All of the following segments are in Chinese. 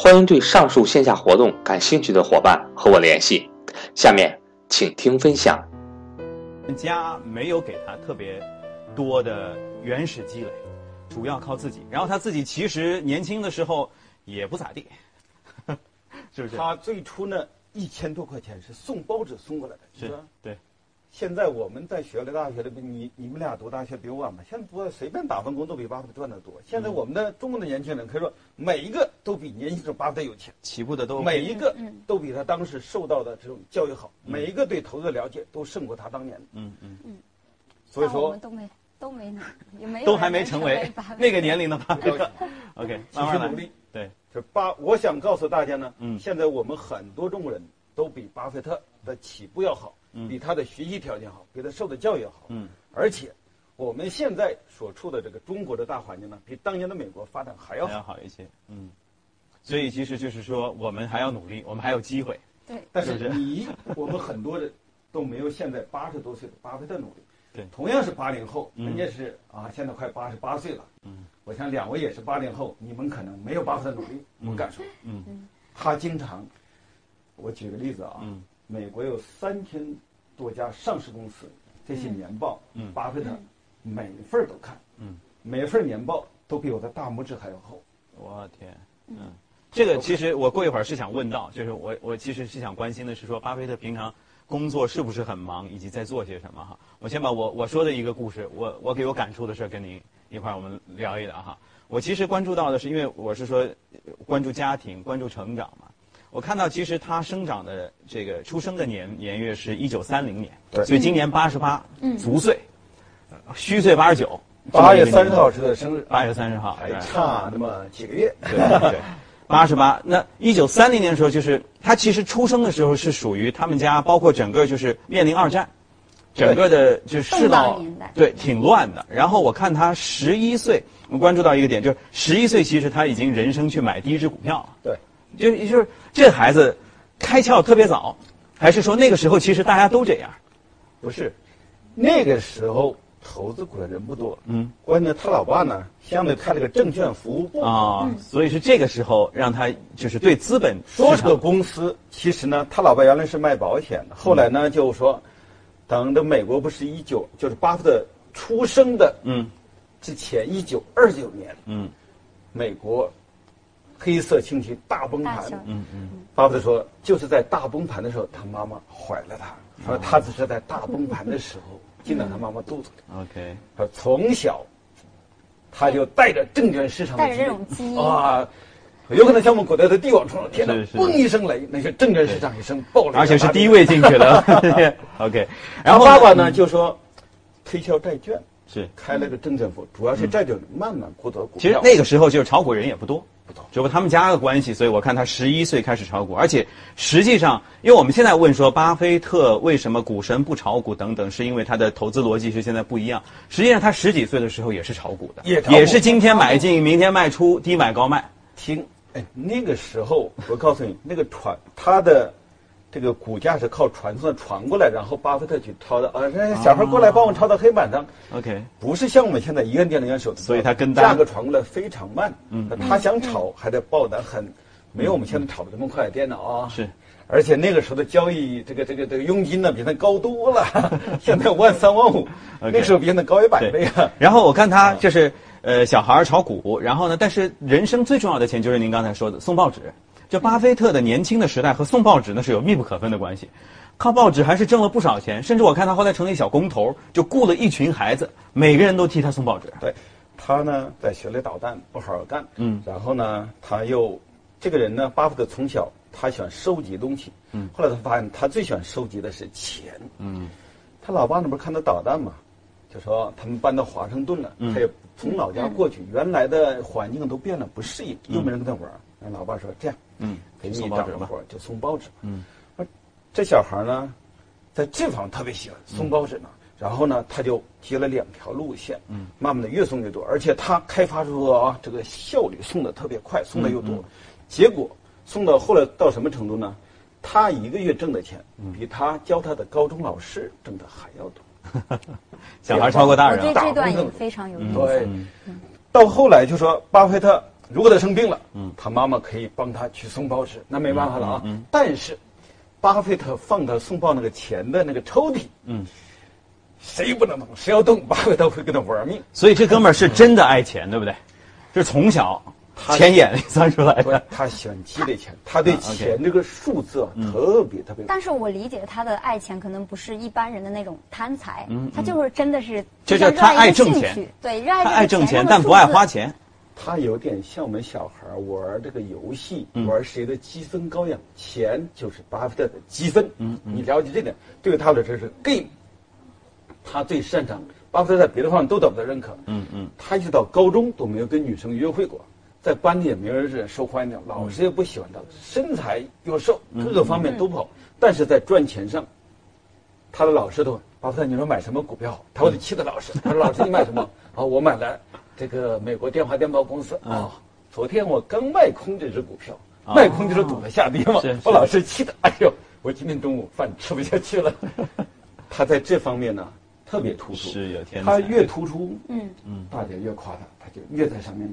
欢迎对上述线下活动感兴趣的伙伴和我联系。下面请听分享。家没有给他特别多的原始积累，主要靠自己。然后他自己其实年轻的时候也不咋地，是不是？他最初呢，一千多块钱是送报纸送过来的，是吧？对。现在我们在学的大学里边，你你们俩读大学比我晚嘛？现在不随便打份工都比巴菲特赚的多。现在我们的中国的年轻人可以说每一个都比年轻时候巴菲特有钱，起步的都每一个都比他当时受到的这种教育好，每一个对投资的了解都胜过他当年。嗯嗯嗯。所以说我们都没都没也没都还没成为 那个年龄的巴菲特。OK，继续努力。对，就巴，我想告诉大家呢，嗯，现在我们很多中国人都比巴菲特的起步要好。比他的学习条件好，比他受的教育好。嗯，而且我们现在所处的这个中国的大环境呢，比当年的美国发展还要好好一些。嗯，所以其实就是说，我们还要努力，我们还有机会。对，但是你我们很多人都没有现在八十多岁的巴菲特努力。对，同样是八零后，人家是啊，现在快八十八岁了。嗯，我想两位也是八零后，你们可能没有巴菲特努力。我敢说。嗯嗯，他经常，我举个例子啊。嗯。美国有三千多家上市公司，这些年报，嗯巴菲特每份都看，嗯每份年报都比我的大拇指还要厚。我天，嗯，这个其实我过一会儿是想问到，就是我我其实是想关心的是说，巴菲特平常工作是不是很忙，以及在做些什么哈？我先把我我说的一个故事，我我给我感触的事跟您一块儿我们聊一聊哈。我其实关注到的是，因为我是说关注家庭，关注成长嘛。我看到，其实他生长的这个出生的年年月是一九三零年，所以今年八十八，足岁，虚岁八十九。八月三十号是他的生日，八月三十号还差那么几个月。对对，八十八。那一九三零年的时候，就是他其实出生的时候是属于他们家，包括整个就是面临二战，整个的就世道对挺乱的。然后我看他十一岁，我关注到一个点，就是十一岁其实他已经人生去买第一只股票了。对。就就是这孩子开窍特别早，还是说那个时候其实大家都这样？不是，那个时候投资股的人不多。嗯，关键他老爸呢，相对开了个证券服务部啊，所以是这个时候让他就是对资本说是个公司，其实呢，他老爸原来是卖保险的，后来呢就说，等着美国不是一九就是巴菲特出生的嗯之前一九二九年嗯，美国。黑色星期大崩盘，嗯嗯，巴菲特说，就是在大崩盘的时候，他妈妈怀了他，说他只是在大崩盘的时候进到他妈妈肚子里。OK，说从小他就带着证券市场的基因啊，有可能像我们古代的帝王冲天呐，嘣一声雷，那些证券市场一声暴雷，而且是低位进去的。OK，然后爸爸呢就说推销债券，是。开了个证券服，主要是债券慢慢获得股票。其实那个时候就是炒股人也不多。只不过他们家的关系，所以我看他十一岁开始炒股，而且实际上，因为我们现在问说巴菲特为什么股神不炒股等等，是因为他的投资逻辑是现在不一样。实际上他十几岁的时候也是炒股的，也也是今天买进，明天卖出，低买高卖。听，哎，那个时候我告诉你，那个团他的。这个股价是靠传送传过来，然后巴菲特去抄的啊！小孩过来帮我抄到黑板上。OK，不是像我们现在一个电脑员手，所以他跟价格传过来非常慢。嗯，他想炒还得报的很，没有我们现在炒的这么快。电脑啊，是，而且那个时候的交易这个这个这个佣金呢比他高多了，现在万三万五，那时候比现在高一百倍啊。然后我看他就是呃小孩炒股，然后呢，但是人生最重要的钱就是您刚才说的送报纸。这巴菲特的年轻的时代和送报纸呢是有密不可分的关系，靠报纸还是挣了不少钱，甚至我看他后来成立小工头，就雇了一群孩子，每个人都替他送报纸。对，他呢在学里捣蛋，不好好干。嗯，然后呢，他又这个人呢，巴菲特从小他喜欢收集东西。嗯，后来他发现他最喜欢收集的是钱。嗯，他老爸那不是看他捣蛋嘛，就说他们搬到华盛顿了，他也从老家过去，原来的环境都变了，不适应，又没人跟他玩。那老爸说这样，嗯，给你找个活就送报纸。嗯，这小孩呢，在这方特别喜欢送报纸呢。然后呢，他就接了两条路线，嗯，慢慢的越送越多，而且他开发出啊这个效率送的特别快，送的又多，结果送到后来到什么程度呢？他一个月挣的钱，比他教他的高中老师挣的还要多。小孩超过大人，我觉得这段也非常有意思。对，到后来就说巴菲特如果他生病了，嗯，他妈妈可以帮他去送报纸，那没办法了啊。但是，巴菲特放他送报那个钱的那个抽屉，嗯。谁不能动？谁要动，巴菲特会跟他玩命。所以这哥们儿是真的爱钱，对不对？就是从小钱眼里钻出来的。他喜欢积累钱，他对钱这个数字啊特别特别。但是我理解他的爱钱可能不是一般人的那种贪财，他就是真的是就叫他爱挣钱，对，热爱他爱挣钱，但不爱花钱。他有点像我们小孩玩这个游戏，玩谁的积分高呀？钱就是巴菲特的积分。嗯，你了解这点，对他来说是 game。他最擅长，巴菲特在别的方面都得不到认可。嗯嗯，他一直到高中都没有跟女生约会过，在班里也没有人受欢迎，老师也不喜欢他，身材又瘦，各个方面都不好。但是在赚钱上，他的老师都巴菲特，你说买什么股票？他会气的老师，他说老师你买什么？啊，我买了这个美国电话电报公司啊，昨天我刚卖空这只股票，卖空就是赌它下跌嘛。我老是气的，哎呦，我今天中午饭吃不下去了。他在这方面呢。特别突出，是有天他越突出，嗯嗯，大家越夸他，他就越在上面。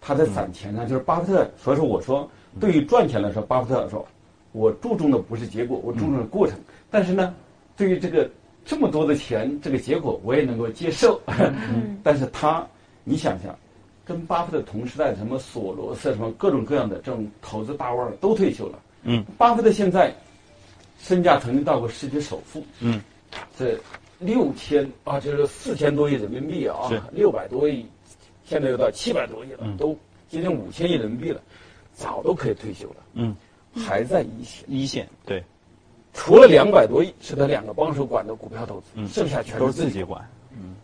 他的攒钱呢，就是巴菲特。所以说，我说，对于赚钱来说，巴菲特说，我注重的不是结果，我注重的过程。但是呢，对于这个这么多的钱，这个结果我也能够接受。但是他，你想想，跟巴菲特同时代的什么索罗斯，什么各种各样的这种投资大腕都退休了。嗯，巴菲特现在身价曾经到过世界首富。嗯，这。六千啊，就是四千多亿人民币啊，六百多亿，现在又到七百多亿了，都接近五千亿人民币了，早都可以退休了。嗯，还在一线。一线对，除了两百多亿是他两个帮手管的股票投资，剩下全都是自己管。嗯，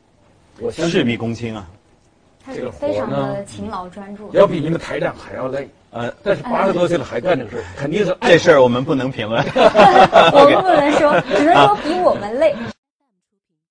我事必躬亲啊。这个非常的勤劳专注，要比你们台长还要累。呃，但是八十多岁了还干这个事儿，肯定是这事儿我们不能评论。我们不能说，只能说比我们累。